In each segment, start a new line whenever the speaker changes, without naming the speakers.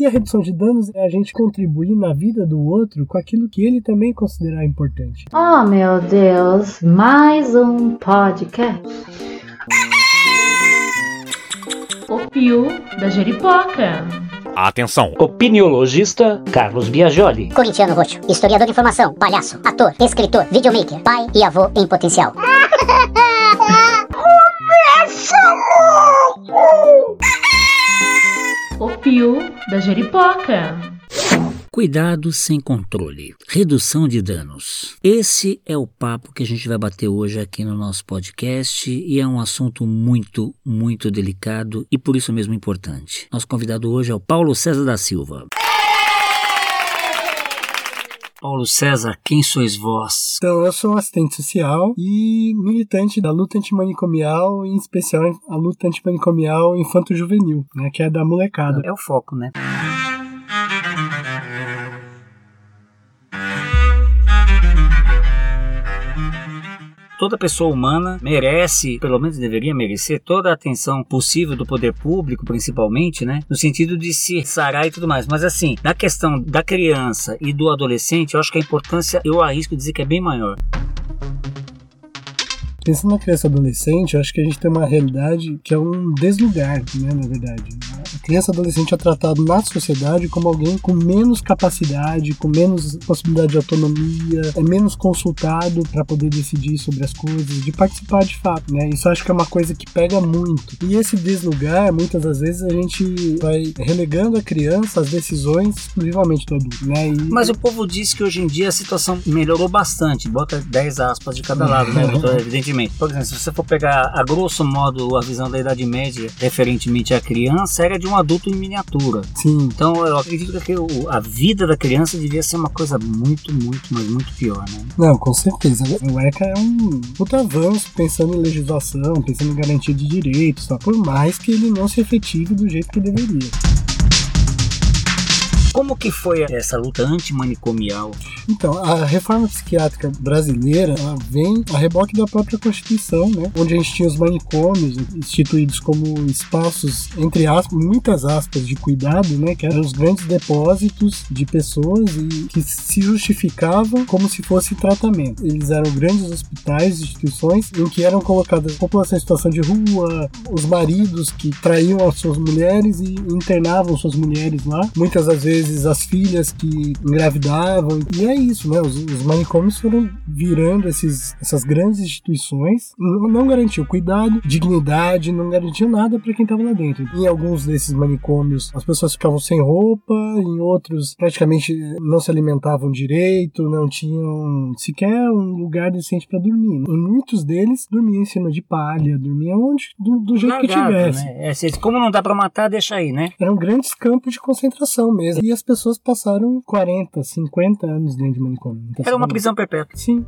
E a redução de danos é a gente contribuir na vida do outro com aquilo que ele também considerar importante.
Oh, meu Deus, mais um podcast.
O Pio da Jeripoca.
Atenção!
Opiniologista Carlos Biagioli.
Corintiano roxo, historiador de informação, palhaço, ator, escritor, videomaker, pai e avô em potencial.
O Pio da Jeripoca.
Cuidado sem controle. Redução de danos. Esse é o papo que a gente vai bater hoje aqui no nosso podcast e é um assunto muito, muito delicado e por isso mesmo importante. Nosso convidado hoje é o Paulo César da Silva. Paulo César, quem sois vós?
Então, eu sou assistente social e militante da luta antimanicomial, em especial a luta antimanicomial infanto-juvenil, né, que é da molecada.
É o foco, né? Toda pessoa humana merece, pelo menos deveria merecer, toda a atenção possível do poder público, principalmente, né? No sentido de se sarar e tudo mais. Mas assim, na questão da criança e do adolescente, eu acho que a importância, eu arrisco dizer que é bem maior.
Pensando na criança adolescente, eu acho que a gente tem uma realidade que é um deslugar, né, na verdade. A criança adolescente é tratado na sociedade como alguém com menos capacidade, com menos possibilidade de autonomia, é menos consultado para poder decidir sobre as coisas, de participar de fato, né? Isso acho que é uma coisa que pega muito. E esse deslugar, muitas das vezes a gente vai relegando a criança às decisões exclusivamente do adulto, né? E...
Mas o povo diz que hoje em dia a situação melhorou bastante, bota 10 aspas de cada lado, né? Evidentemente por exemplo, se você for pegar a grosso modo a visão da Idade Média referentemente à criança, era de um adulto em miniatura.
Sim.
Então eu acredito que a vida da criança devia ser uma coisa muito, muito, mas muito pior, né?
Não, com certeza. O ECA é um puta avanço pensando em legislação, pensando em garantia de direitos, tá? por mais que ele não se efetive do jeito que deveria.
Como que foi essa luta antimanicomial?
Então, a reforma psiquiátrica brasileira vem a reboque da própria Constituição, né? Onde a gente tinha os manicômios instituídos como espaços, entre aspas, muitas aspas, de cuidado, né? Que eram os grandes depósitos de pessoas e que se justificavam como se fosse tratamento. Eles eram grandes hospitais, instituições, em que eram colocadas a população em situação de rua, os maridos que traíam as suas mulheres e internavam suas mulheres lá. Muitas das vezes vezes as filhas que engravidavam. E é isso, né? Os, os manicômios foram virando esses, essas grandes instituições. Não, não garantiu cuidado, dignidade, não garantiu nada para quem estava lá dentro. Em alguns desses manicômios, as pessoas ficavam sem roupa, em outros, praticamente não se alimentavam direito, não tinham sequer um lugar decente para dormir. Em muitos deles, dormiam em cima de palha, dormiam onde, do, do jeito Largado, que tivesse.
Né? É, como não dá para matar, deixa aí, né?
Eram grandes campos de concentração mesmo. E as pessoas passaram 40, 50 anos dentro de manicômio.
Então, Era uma prisão perpétua.
Sim.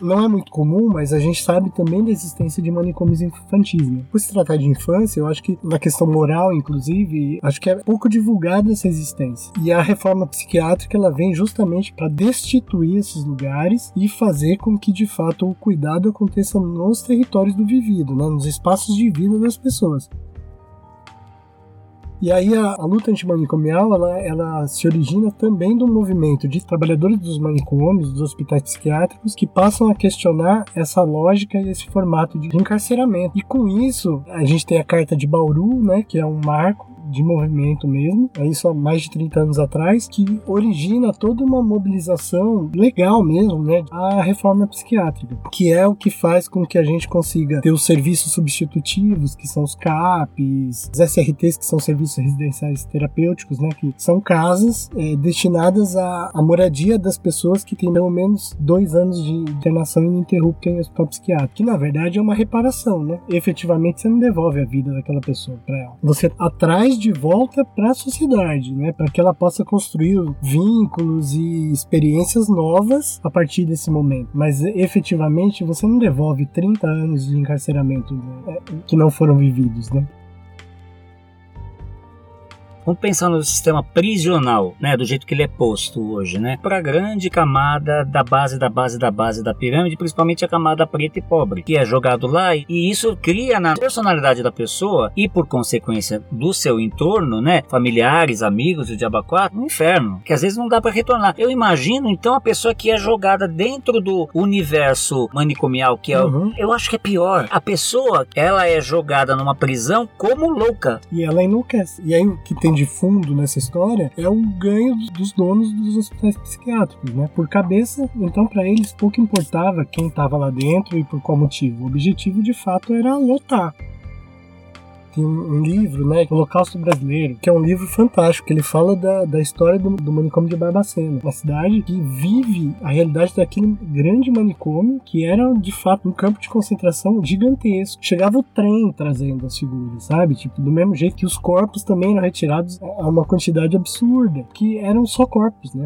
Não é muito comum, mas a gente sabe também da existência de manicômios infantis. Né? Por se tratar de infância, eu acho que na questão moral, inclusive, acho que é pouco divulgada essa existência. E a reforma psiquiátrica ela vem justamente para destituir esses lugares e fazer com que de fato o cuidado aconteça nos territórios do vivido, né? nos espaços de vida das pessoas. E aí a, a luta antimanicomial, ela, ela se origina também do movimento de trabalhadores dos manicômios, dos hospitais psiquiátricos, que passam a questionar essa lógica e esse formato de encarceramento. E com isso, a gente tem a Carta de Bauru, né, que é um marco de movimento mesmo, é isso há mais de 30 anos atrás, que origina toda uma mobilização legal mesmo, né, a reforma psiquiátrica, que é o que faz com que a gente consiga ter os serviços substitutivos, que são os CAPs, os SRTs, que são serviços residenciais terapêuticos, né, que são casas é, destinadas à, à, moradia das pessoas que têm pelo menos dois anos de internação ininterrupta em hospital psiquiátrico, que na verdade é uma reparação, né? Efetivamente você não devolve a vida daquela pessoa para ela. Você atrás de volta para a sociedade, né? Para que ela possa construir vínculos e experiências novas a partir desse momento. Mas efetivamente você não devolve 30 anos de encarceramento né? que não foram vividos, né?
Vamos pensar no sistema prisional, né, do jeito que ele é posto hoje, né, para a grande camada da base da base da base da pirâmide, principalmente a camada preta e pobre, que é jogado lá e isso cria na personalidade da pessoa e por consequência do seu entorno, né, familiares, amigos e diabo um inferno, que às vezes não dá para retornar. Eu imagino então a pessoa que é jogada dentro do universo manicomial, que é,
Uhum.
eu acho que é pior. A pessoa, ela é jogada numa prisão como louca.
E ela enlouquece. E aí o que tem de fundo nessa história é o ganho dos donos dos hospitais psiquiátricos, né? Por cabeça, então para eles pouco importava quem estava lá dentro e por qual motivo. O objetivo de fato era lotar. Tem um, livro, né, Holocausto Brasileiro, que é um livro fantástico, que ele fala da, da história do, do manicômio de Barbacena, uma cidade que vive a realidade daquele grande manicômio que era de fato um campo de concentração gigantesco. Chegava o trem trazendo as figuras, sabe? Tipo, do mesmo jeito que os corpos também eram retirados a uma quantidade absurda, que eram só corpos, né?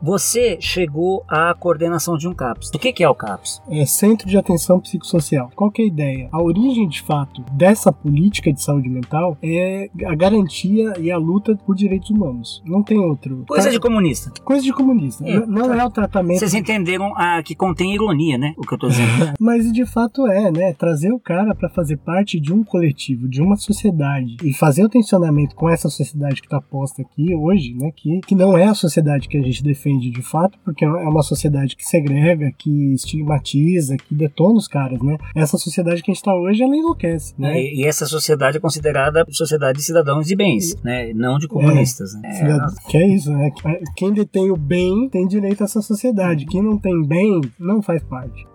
Você chegou à coordenação de um CAPS. O que, é o CAPS?
é, Centro de Atenção Psicossocial. Qual que é a ideia? A origem, de fato, dessa política de saúde mental é a garantia e a luta por direitos humanos. Não tem outro.
Coisa
Tá-
de comunista.
Coisa de comunista.
É,
não é o tratamento.
Vocês entenderam ah, que contém ironia, né? O que eu tô dizendo.
Mas de fato é, né? Trazer o cara para fazer parte de um coletivo, de uma sociedade e fazer o tensionamento com essa sociedade que está posta aqui hoje, né? Que, que não é a sociedade que a gente defende de fato, porque é uma sociedade que segrega, que estigmatiza, que detona os caras, né? Essa sociedade que a gente está hoje, ela enlouquece, né?
E, e essa sociedade é considerada sociedade de cidadãos de bens, né? Não de comunistas. né?
Cidad- Que é isso, né? Quem detém o bem tem direito a essa sociedade. Quem não tem bem não faz parte.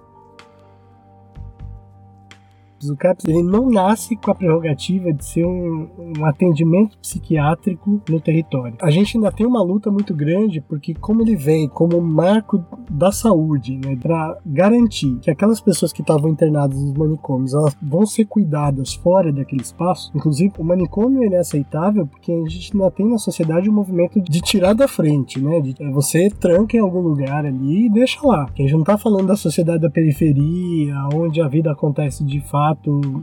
O CAPS ele não nasce com a prerrogativa de ser um, um atendimento psiquiátrico no território. A gente ainda tem uma luta muito grande porque como ele vem como marco da saúde, né, para garantir que aquelas pessoas que estavam internadas nos manicômios elas vão ser cuidadas fora daquele espaço. Inclusive o manicômio ele é aceitável porque a gente ainda tem na sociedade um movimento de tirar da frente, né? De, é, você tranca em algum lugar ali e deixa lá. Que a gente não tá falando da sociedade da periferia, onde a vida acontece de fato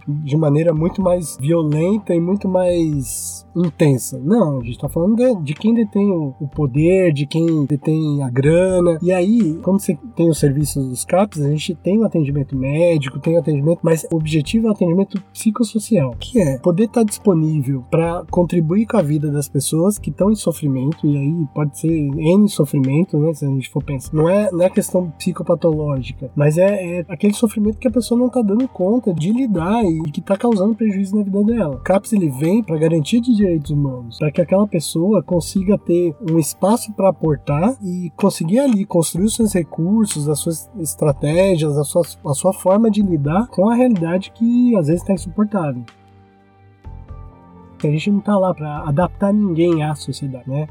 de maneira muito mais violenta e muito mais intensa. Não, a gente tá falando de, de quem detém o, o poder, de quem detém a grana. E aí, quando você tem os serviços dos CAPs, a gente tem o atendimento médico, tem o atendimento, mas o objetivo é o atendimento psicossocial, que é poder estar disponível para contribuir com a vida das pessoas que estão em sofrimento, e aí pode ser N sofrimento, né? Se a gente for pensar. Não é, não é questão psicopatológica, mas é, é aquele sofrimento que a pessoa não tá dando conta de lidar e, que tá causando prejuízo na vida dela. O CAPS ele vem para garantia de direitos humanos, para que aquela pessoa consiga ter um espaço para aportar e conseguir ali construir os seus recursos, as suas estratégias, a sua, a sua forma de lidar com a realidade que às vezes está insuportável. A gente não tá lá para adaptar ninguém à sociedade, né?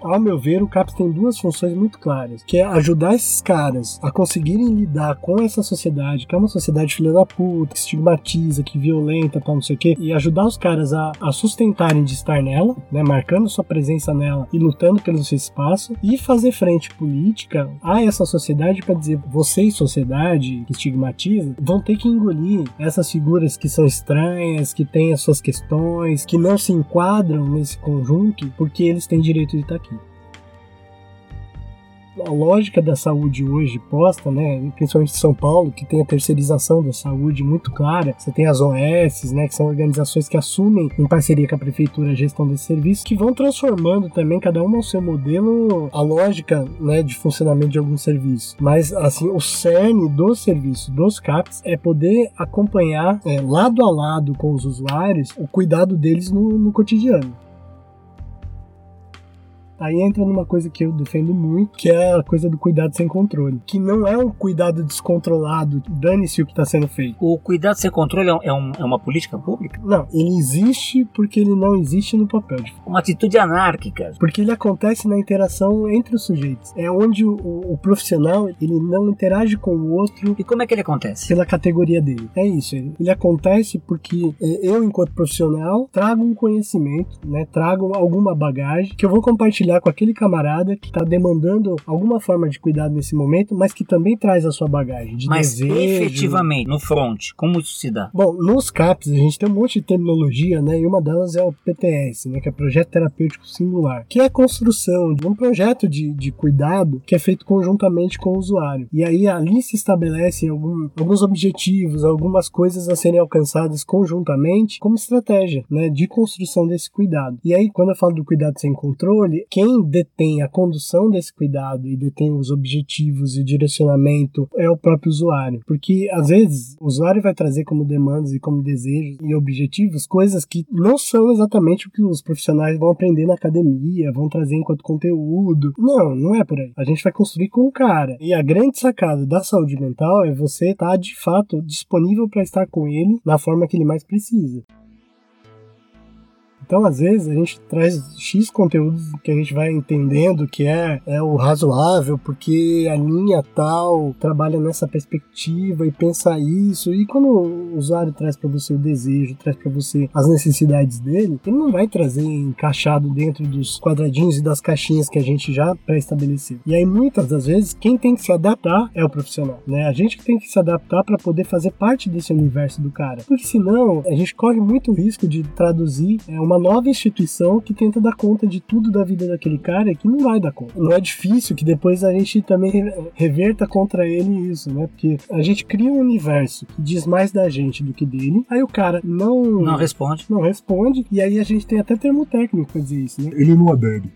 Ao meu ver, o CAPS tem duas funções muito claras, que é ajudar esses caras a conseguirem lidar com essa sociedade, que é uma sociedade filha da puta, que estigmatiza, que violenta, tal, não sei o quê, e ajudar os caras a, a sustentarem de estar nela, né, marcando sua presença nela e lutando pelo seu espaço, e fazer frente política a essa sociedade para dizer, vocês, sociedade que estigmatiza, vão ter que engolir essas figuras que são estranhas, que têm as suas questões, que não se enquadram nesse conjunto, porque eles têm direito de estar aqui a lógica da saúde hoje posta, né, principalmente em São Paulo, que tem a terceirização da saúde muito clara. Você tem as OS, né, que são organizações que assumem em parceria com a prefeitura a gestão desse serviço, que vão transformando também cada uma ao seu modelo a lógica, né, de funcionamento de algum serviço. Mas assim, o cerne do serviço dos CAPs é poder acompanhar é, lado a lado com os usuários o cuidado deles no, no cotidiano. Aí entra numa coisa que eu defendo muito, que é a coisa do cuidado sem controle. Que não é um cuidado descontrolado, dane-se o que está sendo feito.
O cuidado sem controle é, um- é um- é uma política pública?
Não, ele existe porque ele não existe no papel.
Uma atitude anárquica.
Porque ele acontece na interação entre os sujeitos. É onde o, o- o profissional ele não interage com o outro
E como é que ele acontece?
pela categoria dele. É isso. Ele, ele acontece porque é, eu, enquanto profissional, trago um conhecimento, né? Trago alguma bagagem que eu vou compartilhar compartilhar com aquele camarada que está demandando alguma forma de cuidado nesse momento, mas que também traz a sua bagagem de
Mas
desejo.
efetivamente, no front, como isso se dá?
Bom, nos CAPs a gente tem um monte de terminologia, né? E uma delas é o PTS, né? Que é Projeto Terapêutico Singular, que é a construção de um projeto de, de cuidado que é feito conjuntamente com o usuário. E aí ali se estabelecem algum, alguns objetivos, algumas coisas a serem alcançadas conjuntamente como estratégia, né? De construção desse cuidado. E aí, quando eu falo do cuidado sem controle, quem detém a condução desse cuidado e detém os objetivos e o direcionamento é o próprio usuário. Porque às vezes o usuário vai trazer como demandas e como desejos e objetivos coisas que não são exatamente o que os profissionais vão aprender na academia, vão trazer enquanto conteúdo. Não, não é por aí. A gente vai construir com o cara. E a grande sacada da saúde mental é você estar de fato disponível para estar com ele na forma que ele mais precisa. Então, às vezes, a gente traz X conteúdos que a gente vai entendendo que é, é o razoável, porque a linha tal trabalha nessa perspectiva e pensa isso. E quando o usuário traz para você o desejo, traz para você as necessidades dele, ele não vai trazer encaixado dentro dos quadradinhos e das caixinhas que a gente já pré-estabeleceu. E aí, muitas das vezes, quem tem que se adaptar é o profissional, né? A gente tem que se adaptar para poder fazer parte desse universo do cara. Porque senão, a gente corre muito risco de traduzir é, uma nova instituição que tenta dar conta de tudo da vida daquele cara e que não vai dar conta. Não é difícil que depois a gente também re- reverta contra ele isso, né? Porque a gente cria um universo que diz mais da gente do que dele, aí o cara não,
Não responde.
não responde, e aí a gente tem até termo técnico pra dizer isso, né?
Ele não adere.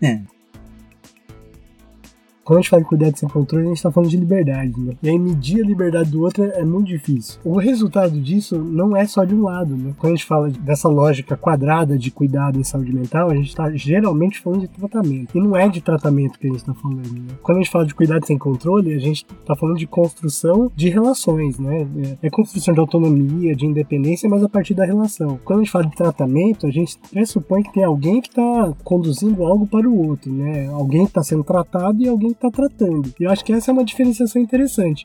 Quando a gente fala de cuidado sem controle, a gente tá falando de liberdade, né? E aí medir a liberdade do outro é muito difícil. O resultado disso não é só de um lado, né? Quando a gente fala dessa lógica quadrada de cuidado em saúde mental, a gente tá geralmente falando de tratamento. E não é de tratamento que a gente tá falando, né? Quando a gente fala de cuidado sem controle, a gente tá falando de construção de relações, né? É é construção de autonomia, de independência, mas a partir da relação. Quando a gente fala de tratamento, a gente pressupõe que tem alguém que tá conduzindo algo para o outro, né? Alguém que tá sendo tratado e alguém que tá tratando. E eu acho que essa é uma diferenciação interessante.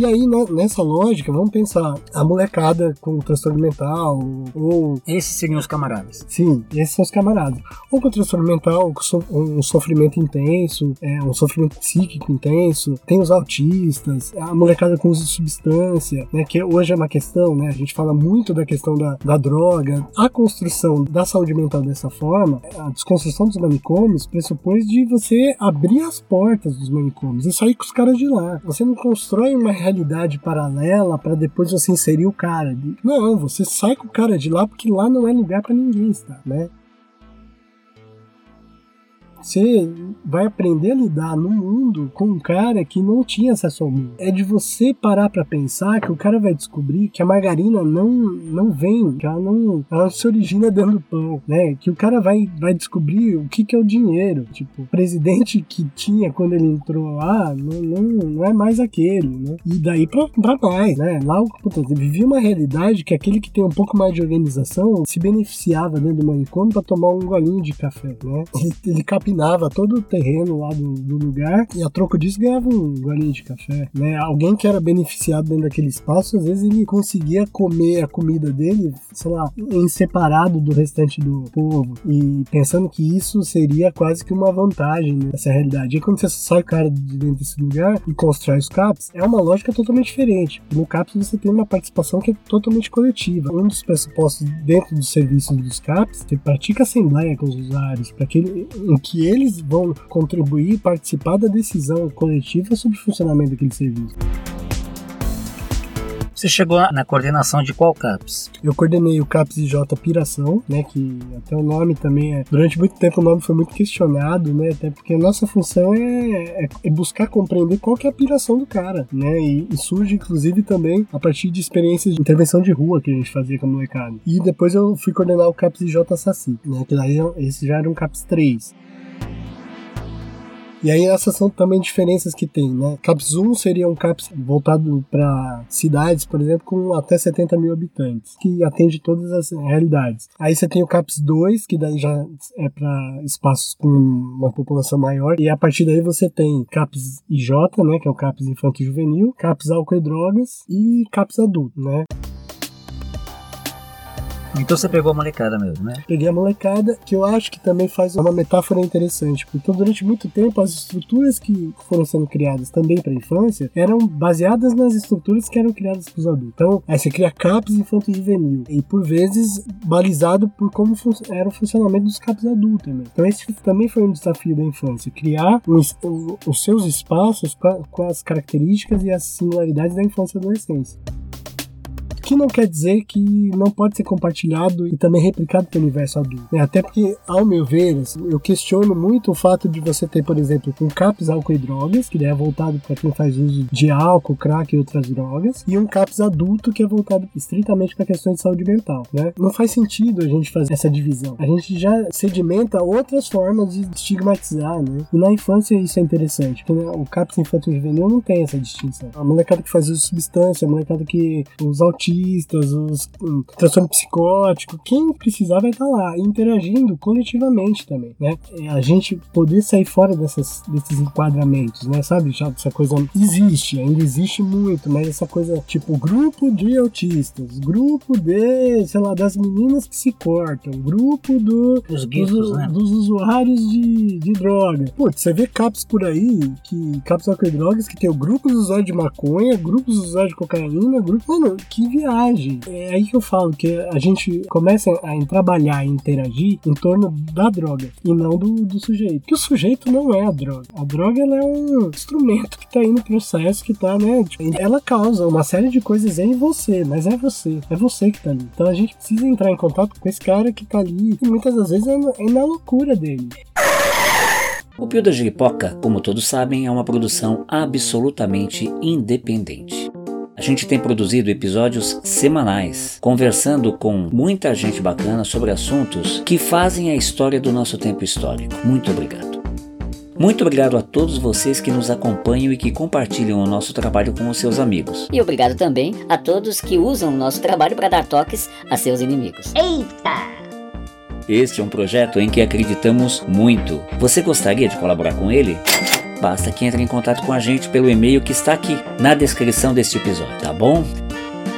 E aí, né, nessa lógica, vamos pensar a molecada com transtorno mental, ou
Esses seriam os camaradas.
Sim, esses são os camaradas. Ou com transtorno mental, com so- um sofrimento intenso, é, um sofrimento psíquico intenso. Tem os autistas, a molecada com uso de substância, né? Que hoje é uma questão, né? A gente fala muito da questão da, da droga. A construção da saúde mental dessa forma, a desconstrução dos manicômios pressupõe de você abrir as portas dos manicômios e sair com os caras de lá. Você não constrói uma realidade paralela para depois você inserir o cara. Não, você sai com o cara de lá porque lá não é lugar para ninguém estar, né? Você vai aprender a lidar no mundo com um cara que não tinha acesso ao mundo. É de você parar pra pensar que o cara vai descobrir que a margarina não, não vem, que ela não, ela se origina dentro do pão, né? Que o cara vai, vai descobrir o que, que é o dinheiro. Tipo, o presidente que tinha quando ele entrou lá não, não, não é mais aquele, né? E daí pra, pra mais, né? Lá, puta, vivia uma realidade que aquele que tem um pouco mais de organização se beneficiava dentro do manicômio pra tomar um golinho de café, né? Ele, ele capinava todo o terreno lá do, do lugar e a troco disso ganhava um golinho de café, né? Alguém que era beneficiado dentro daquele espaço, às vezes ele conseguia comer a comida dele, sei lá, em separado do restante do povo e pensando que isso seria quase que uma vantagem nessa realidade. E quando você sai cara de dentro desse lugar e constrói os CAPs, é uma lógica totalmente diferente. No CAPs você tem uma participação que é totalmente coletiva. Um dos pressupostos dentro dos serviços dos CAPs, você pratica assembleia com os usuários, para que em que eles vão contribuir e participar da decisão coletiva sobre o funcionamento daquele serviço.
Você chegou na coordenação de qual CAPS?
Eu coordenei o CAPS IJ Piração, né, que até o nome também é... Durante muito tempo o nome foi muito questionado, né, até porque a nossa função é, é- é buscar compreender qual que é a piração do cara, né, e, e surge inclusive também a partir de experiências de intervenção de rua que a gente fazia com a molecada. E depois eu fui coordenar o CAPS IJ Saci, né, que daí esse já era um CAPS 3. E aí essas são também diferenças que tem, né? CAPS 1 seria um CAPS voltado para cidades, por exemplo, com até 70 mil habitantes, que atende todas as realidades. Aí você tem o CAPS 2, que daí já é para espaços com uma população maior, e a partir daí você tem CAPS IJ, né, que é o CAPS Infanto Juvenil, CAPS Álcool e Drogas e CAPS Adulto, né?
Então você pegou a molecada mesmo, né?
Peguei a molecada, que eu acho que também faz uma metáfora interessante, porque durante muito tempo as estruturas que foram sendo criadas também para a infância eram baseadas nas estruturas que eram criadas para os adultos. Então, aí você cria CAPs infanto-juvenil, e por vezes balizado por como era o funcionamento dos CAPs adultos também. Então, esse também foi um desafio da infância, criar os, os seus espaços com as características e as singularidades da infância e adolescência que não quer dizer que não pode ser compartilhado e também replicado pelo universo adulto. né? Até porque, ao meu ver, assim, eu questiono muito o fato de você ter, por exemplo, um CAPS álcool e drogas, que é voltado para quem faz uso de álcool, crack e outras drogas, e um CAPS adulto, que é voltado estritamente para questões de saúde mental. Né? Não faz sentido a gente fazer essa divisão. A gente já sedimenta outras formas de estigmatizar, né? E na infância isso é interessante, porque né, o CAPS infantil juvenil não tem essa distinção. A molecada que faz uso de substância, a molecada que os autistas, os hum, transtorno psicótico, quem precisar vai estar lá, interagindo coletivamente também, né? É A gente poder sair fora dessas, desses enquadramentos, né? Sabe? Já essa coisa existe, ainda existe muito, mas essa coisa tipo grupo de autistas, grupo de, sei lá, das meninas que se cortam, grupo do
Os
dos,
guitos, né?
dos usuários de, de droga. Putz, você vê caps por aí, que caps e drogas, que tem o grupo dos usuários de maconha, grupos dos usuários de cocaína, grupo. Mano, que viagem. É aí que eu falo que a gente começa a trabalhar e interagir em torno da droga e não do, do sujeito. Que o sujeito não é a droga. A droga é um instrumento que tá aí no processo, que tá, né? tipo, ela causa uma série de coisas em você, mas é você. É você que tá ali. Então a gente precisa entrar em contato com esse cara que tá ali. E muitas das vezes é, na- é na loucura dele.
O Pio da Jiripoca, como todos sabem, é uma produção absolutamente independente. A gente tem produzido episódios semanais, conversando com muita gente bacana sobre assuntos que fazem a história do nosso tempo histórico. Muito obrigado. Muito obrigado a todos vocês que nos acompanham e que compartilham o nosso trabalho com os seus amigos.
E obrigado também a todos que usam o nosso trabalho para dar toques a seus inimigos.
Eita!
Este é um projeto em que acreditamos muito. Você gostaria de colaborar com ele? Basta que entre em contato com a gente pelo e-mail que está aqui na descrição deste episódio, tá bom?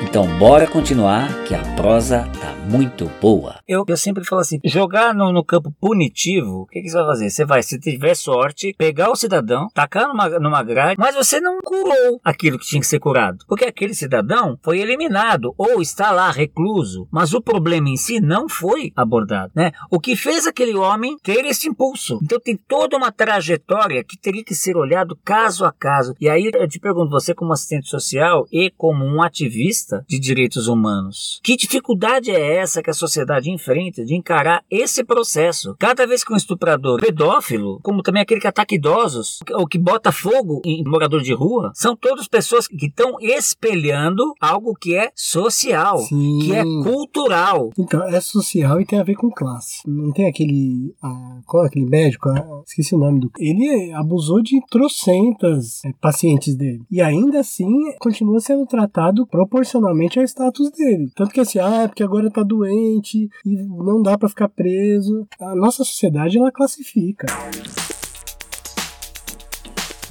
Então bora continuar que a prosa tá muito boa.
Eu, eu sempre falo assim: jogar no, no campo punitivo, o que, que você vai fazer? Você vai, se tiver sorte, pegar o cidadão, tacar numa, numa grade, mas você não curou aquilo que tinha que ser curado. Porque aquele cidadão foi eliminado ou está lá recluso, mas o problema em si não foi abordado. Né? O que fez aquele homem ter esse impulso. Então tem toda uma trajetória que teria que ser olhado caso a caso. E aí eu te pergunto, você como assistente social e como um ativista de direitos humanos, que dificuldade é essa que a sociedade enfrenta de encarar esse processo? Cada vez que um estuprador pedófilo, como também aquele que ataca idosos, ou que bota fogo em morador de rua, são todas pessoas que estão espelhando algo que é social,
Sim.
que é cultural.
Então, é social e tem a ver com classe. Não tem aquele. ah, qual é aquele médico? Ah, esqueci o nome do. Ele abusou de trocentas é, pacientes dele. E ainda assim continua sendo tratado proporcionalmente ao status dele. Tanto que assim, ah, é porque agora tá doente e não dá pra ficar preso. A nossa sociedade ela classifica.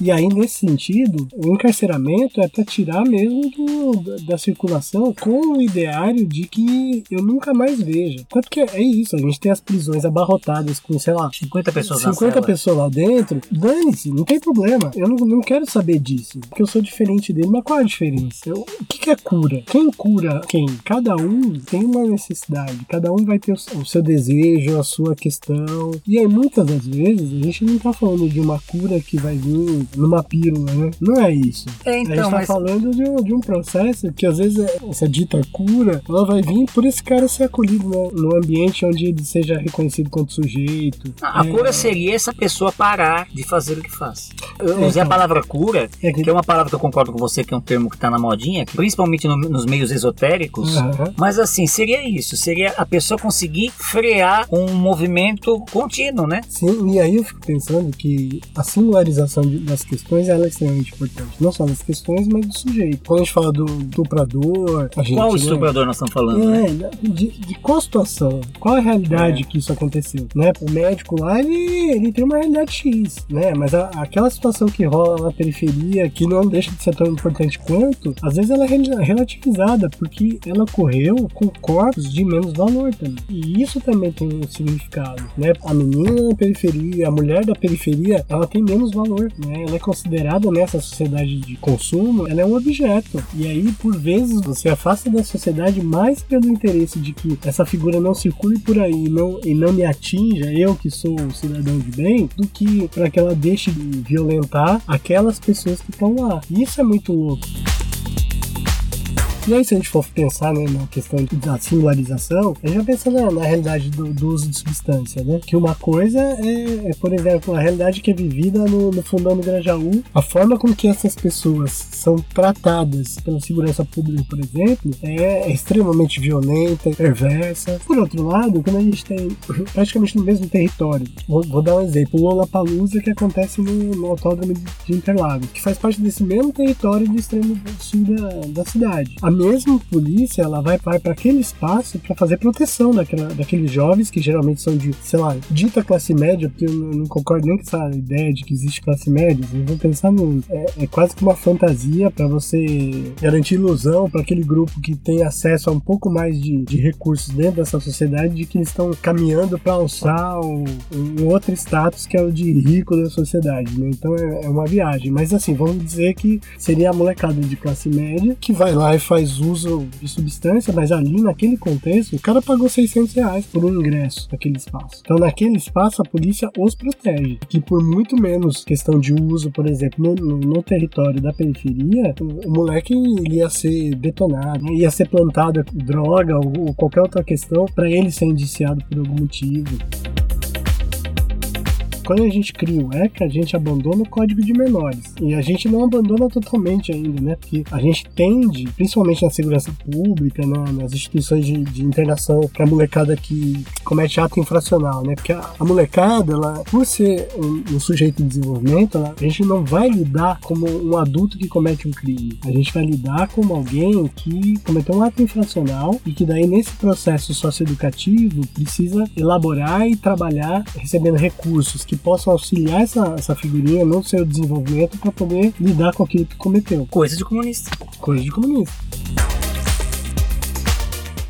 E aí, nesse sentido, o encarceramento é para tirar mesmo do- da, circulação com o ideário de que eu nunca mais veja. Tanto que é isso, a gente tem as prisões abarrotadas com, sei lá,
50 pessoas na
50
cela.
pessoas lá dentro, dane-se, não tem problema. Eu não, não quero saber disso, porque eu sou diferente dele, mas qual é a diferença? Eu- o que, que é cura? Quem cura quem? Cada um tem uma necessidade, cada um vai ter o, o seu desejo, a sua questão. E aí, muitas das vezes, a gente não tá falando de uma cura que vai vir numa pílula, né? Não é isso.
É,
a gente
então,
tá
mas
falando de um, de um processo que às vezes essa dita cura, ela vai vir por esse cara ser acolhido né, num ambiente onde ele seja reconhecido quanto sujeito.
a
É,
cura seria essa pessoa parar de fazer o que faz. Eu usei a
então.
palavra cura,
É que-
que é uma palavra que eu concordo com você, que é um termo que tá na modinha, principalmente no- nos meios esotéricos.
Aham.
Mas assim, seria isso, seria a pessoa conseguir frear um movimento contínuo, né?
Sim, e aí eu fico pensando que a singularização das das questões ela é extremamente importante. Não só das questões, mas do sujeito. Quando a gente fala do estuprador.
Qual
né,
estuprador nós estamos falando? né?
É, de, de qual situação? Qual é a realidade que isso aconteceu? Né? O médico lá, ele, ele tem uma realidade X, né? Mas a- aquela situação que rola na periferia, que não deixa de ser tão importante quanto, às vezes ela é rel- relativizada, porque ela ocorreu com corpos de menos valor também. E isso também tem um significado, né? A menina da periferia, a mulher da periferia, ela tem menos valor, né? Ela é considerada nessa sociedade de consumo, ela é um objeto. E aí, por vezes, você afasta da sociedade mais pelo interesse de que essa figura não circule por aí não, e não me atinja, eu que sou um cidadão de bem, do que para que ela deixe de violentar aquelas pessoas que estão lá. Isso é muito louco. E aí, se a gente for pensar né, na questão da singularização, a gente vai pensar na, na realidade do, do uso de substância, né? Que uma coisa é, é, por exemplo, a realidade que é vivida no, no fundão do Grajaú, a forma com que essas pessoas são tratadas pela segurança pública, por exemplo, é extremamente violenta, perversa. Por outro lado, quando a gente tem praticamente no mesmo território, vou, vou dar um exemplo, o Lollapalooza que acontece no, no autódromo de Interlagos, que faz parte desse mesmo território do extremo sul da, da cidade. A mesma polícia, ela vai, vai para aquele espaço para fazer proteção daquela, daqueles jovens que geralmente são de, sei lá, dita classe média, porque eu não, concordo nem com essa ideia de que existe classe média. Eu vou pensar no. É, é quase que uma fantasia para você garantir ilusão para aquele grupo que tem acesso a um pouco mais de, de recursos dentro dessa sociedade, de que eles estão caminhando para alçar um, um outro status que é o de rico da sociedade, né? Então é, é uma viagem. Mas assim, vamos dizer que seria a molecada de classe média que vai lá e faz uso de substância, mas ali naquele contexto, o cara pagou 600 reais por um ingresso naquele espaço. Então naquele espaço a polícia os protege, que por muito menos questão de uso, por exemplo, no, no- no território da periferia, o, o moleque ia ser detonado, ia ser plantado droga ou, ou qualquer outra questão para ele ser indiciado por algum motivo. Quando a gente cria o ECA, a gente abandona o código de menores. E a gente não abandona totalmente ainda, né? Porque a gente tende, principalmente na segurança pública, na- nas instituições de, de internação, pra molecada que comete ato infracional, né? Porque a, a molecada, ela, por ser um, um sujeito em desenvolvimento, ela- a gente não vai lidar como um adulto que comete um crime. A gente vai lidar como alguém que cometeu um ato infracional e que daí nesse processo socioeducativo precisa elaborar e trabalhar recebendo recursos que possam auxiliar essa, essa figurinha no seu desenvolvimento para poder lidar com aquilo que cometeu.
Coisa de comunista.
Coisa de comunista.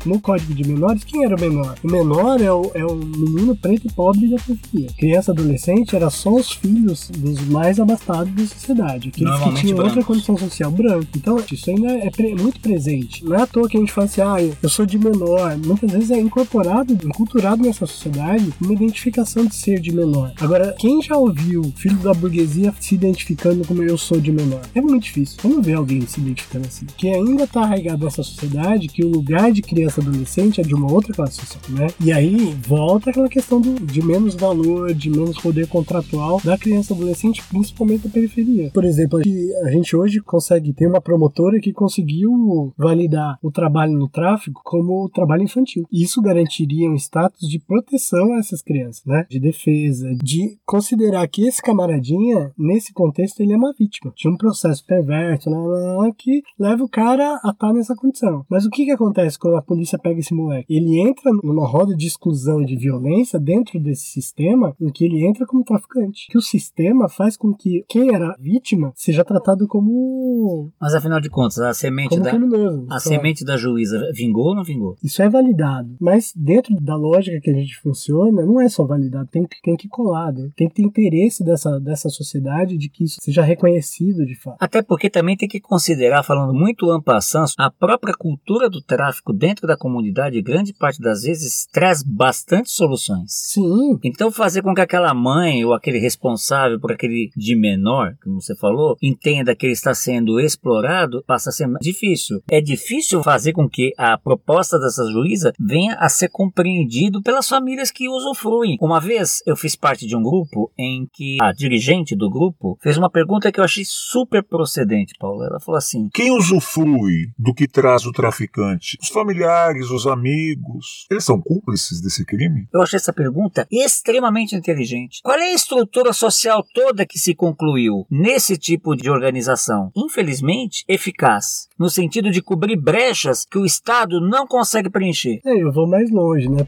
No código de menores, quem era o menor? O menor é o, é o menino preto e pobre da periferia. Criança adolescente era só os filhos dos mais abastados da sociedade. Aqueles que tinham outra
brancos.
condição social branca. Então, isso ainda é pre- muito presente. Não é à toa que a gente fala assim, ah, eu sou de menor. Muitas vezes é incorporado, enculturado nessa sociedade, uma identificação de ser de menor. Agora, quem já ouviu filho da burguesia se identificando como eu sou de menor? É muito difícil. Não ver alguém se identificando assim. Que ainda tá arraigado nessa sociedade que o lugar de criança adolescente é de uma outra classe social, né? E aí volta aquela questão do, de menos valor, de menos poder contratual da criança adolescente, principalmente da periferia. Por exemplo, a gente hoje consegue ter uma promotora que conseguiu validar o trabalho no tráfico como trabalho infantil. Isso garantiria um status de proteção a essas crianças, né? De defesa, de considerar que esse camaradinha, nesse contexto, ele é uma vítima de um processo perverso, lá, lá, lá, que leva o cara a estar nessa condição. Mas o que que acontece quando a polícia pega esse moleque? Ele entra numa roda de exclusão e de violência dentro desse sistema em que ele entra como traficante. Que o sistema faz com que quem era vítima seja tratado como,
Mas afinal de contas, a semente
como
da.
criminoso.
A semente da juíza vingou ou não vingou?
Isso é validado. Mas dentro da lógica que a gente funciona, não é só validado, tem que, tem que colar, né? tem que ter interesse dessa, dessa sociedade de que isso seja reconhecido de fato.
Até porque também tem que considerar, falando muito ampassando, a própria cultura do tráfico dentro da comunidade, grande parte das vezes, traz bastante soluções.
Sim,
Então fazer com que aquela mãe ou aquele responsável por aquele de menor, como você falou, entenda que ele está sendo explorado, passa a ser mais difícil. É difícil fazer com que a proposta dessa juíza venha a ser compreendido pelas famílias que usufruem. Uma vez eu fiz parte de um grupo em que a dirigente do grupo fez uma pergunta que eu achei super procedente, Paulo. Ela falou assim:
Quem usufrui do que traz o traficante? Os familiares, familiares, os amigos, eles são cúmplices desse crime?
Eu achei essa pergunta extremamente inteligente. Qual é a estrutura social toda que se concluiu nesse tipo de organização? Infelizmente, eficaz, no sentido de cobrir brechas que o Estado não consegue preencher.
É, eu vou mais longe, né?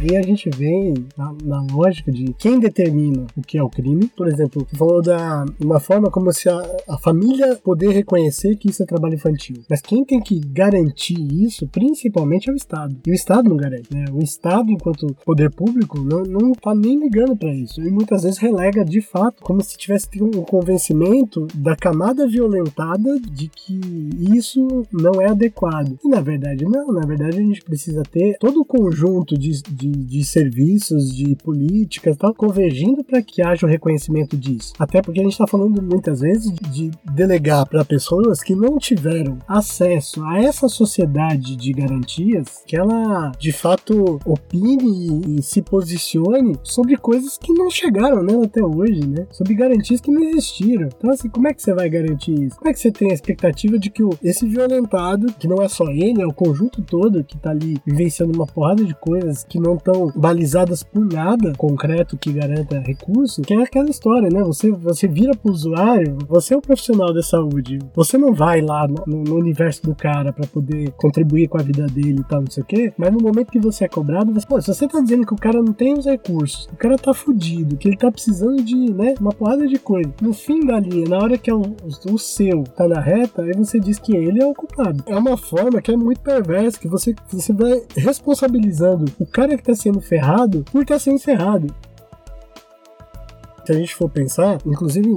Aí a gente vem na, na, lógica de quem determina o que é o crime. Por exemplo, você falou da uma forma como se a, a, família poder reconhecer que isso é trabalho infantil. Mas quem tem que garantir isso, principalmente, é o Estado. E o Estado não garante. Né? O Estado, enquanto poder público, não, não tá nem ligando para isso. E muitas vezes relega de fato, como se tivesse um convencimento da camada violentada de que isso não é adequado. E na verdade, não. Na verdade, a gente precisa ter todo o conjunto de, de de, serviços, de políticas, tal, convergindo para que haja o reconhecimento disso. Até porque a gente está falando muitas vezes de delegar para pessoas que não tiveram acesso a essa sociedade de garantias, que ela de fato opine e se posicione sobre coisas que não chegaram nela até hoje, né? Sobre garantias que não existiram. Então, assim, como é que você vai garantir isso? Como é que você tem a expectativa de que esse violentado, que não é só ele, é o conjunto todo que está ali vivenciando uma porrada de coisas que não estão balizadas por nada concreto que garanta recurso, que é aquela história, né? Você, você vira pro usuário, você é o profissional da saúde, você não vai lá no, no universo do cara para poder contribuir com a vida dele e tal, não sei o quê, mas no momento que você é cobrado, você, pô, se você tá dizendo que o cara não tem os recursos, o cara tá fudido, que ele tá precisando de, né, uma porrada de coisa, no fim da linha, na hora que é o, o seu tá na reta, aí você diz que ele é o culpado. É uma forma que é muito perversa, que você, você vai responsabilizando o cara que tá sendo ferrado por estar sendo ferrado se a gente for pensar, inclusive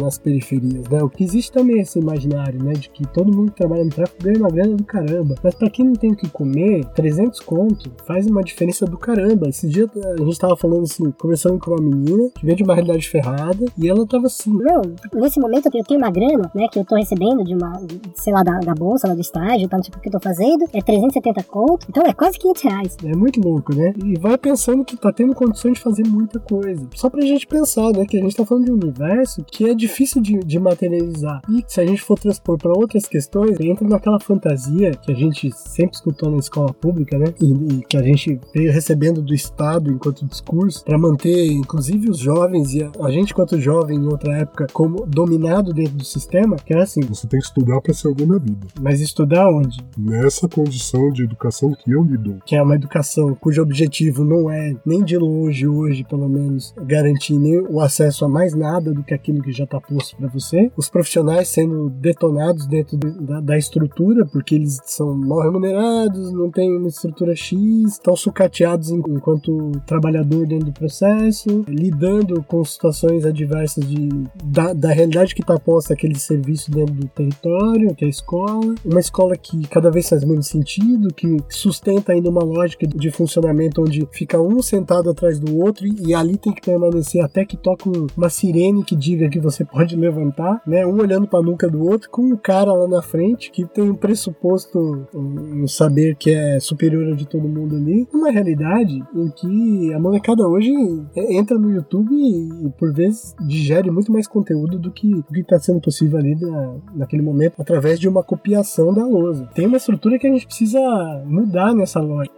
nas periferias, né? O que existe também é esse imaginário, né? De que todo mundo que trabalha no tráfico ganha uma grana do caramba. Mas para quem não tem o que comer, 300 conto faz uma diferença do caramba. Esse dia a gente tava falando assim, conversando com uma menina que veio de uma realidade ferrada e ela tava assim:
Não, nesse momento eu tenho uma grana, né? Que eu tô recebendo de uma, sei lá, da, da bolsa, lá do estágio, tá? Não sei o que eu tô fazendo, é 370 conto, então é quase 500 reais.
É muito louco, né? E vai pensando que tá tendo condições de fazer muita coisa. Só pra gente pensar né? Que a gente está falando de um universo que é difícil de, de materializar. E se a gente for transpor para outras questões, entra naquela fantasia que a gente sempre escutou na escola pública, né? E, e que a gente veio recebendo do Estado enquanto discurso para manter, inclusive, os jovens e a, a, gente, enquanto jovem em outra época, como dominado dentro do sistema, que era assim.
Você tem que estudar para ser alguém na vida.
Mas estudar onde?
Nessa condição de educação que eu lhe dou.
Que é uma educação cujo objetivo não é nem de longe hoje, pelo menos, garantir nem o acesso a mais nada do que aquilo que já está posto para você. Os profissionais sendo detonados dentro da, da, estrutura, porque eles são mal remunerados, não têm uma estrutura X, estão sucateados enquanto trabalhador dentro do processo, lidando com situações adversas de, da, da realidade que está posta aquele serviço dentro do território, que é a escola. Uma escola que cada vez faz menos sentido, que sustenta ainda uma lógica de funcionamento onde fica um sentado atrás do outro e, e ali tem que permanecer até que toca um, uma sirene que diga que você pode levantar, né? Um olhando para a nuca do outro, com um cara lá na frente que tem um pressuposto, um saber que é superior de todo mundo ali. Uma realidade em que a molecada hoje entra no YouTube e, por vezes, digere muito mais conteúdo do que está sendo possível ali na, naquele momento através de uma copiação da lousa. Tem uma estrutura que a gente precisa mudar nessa loja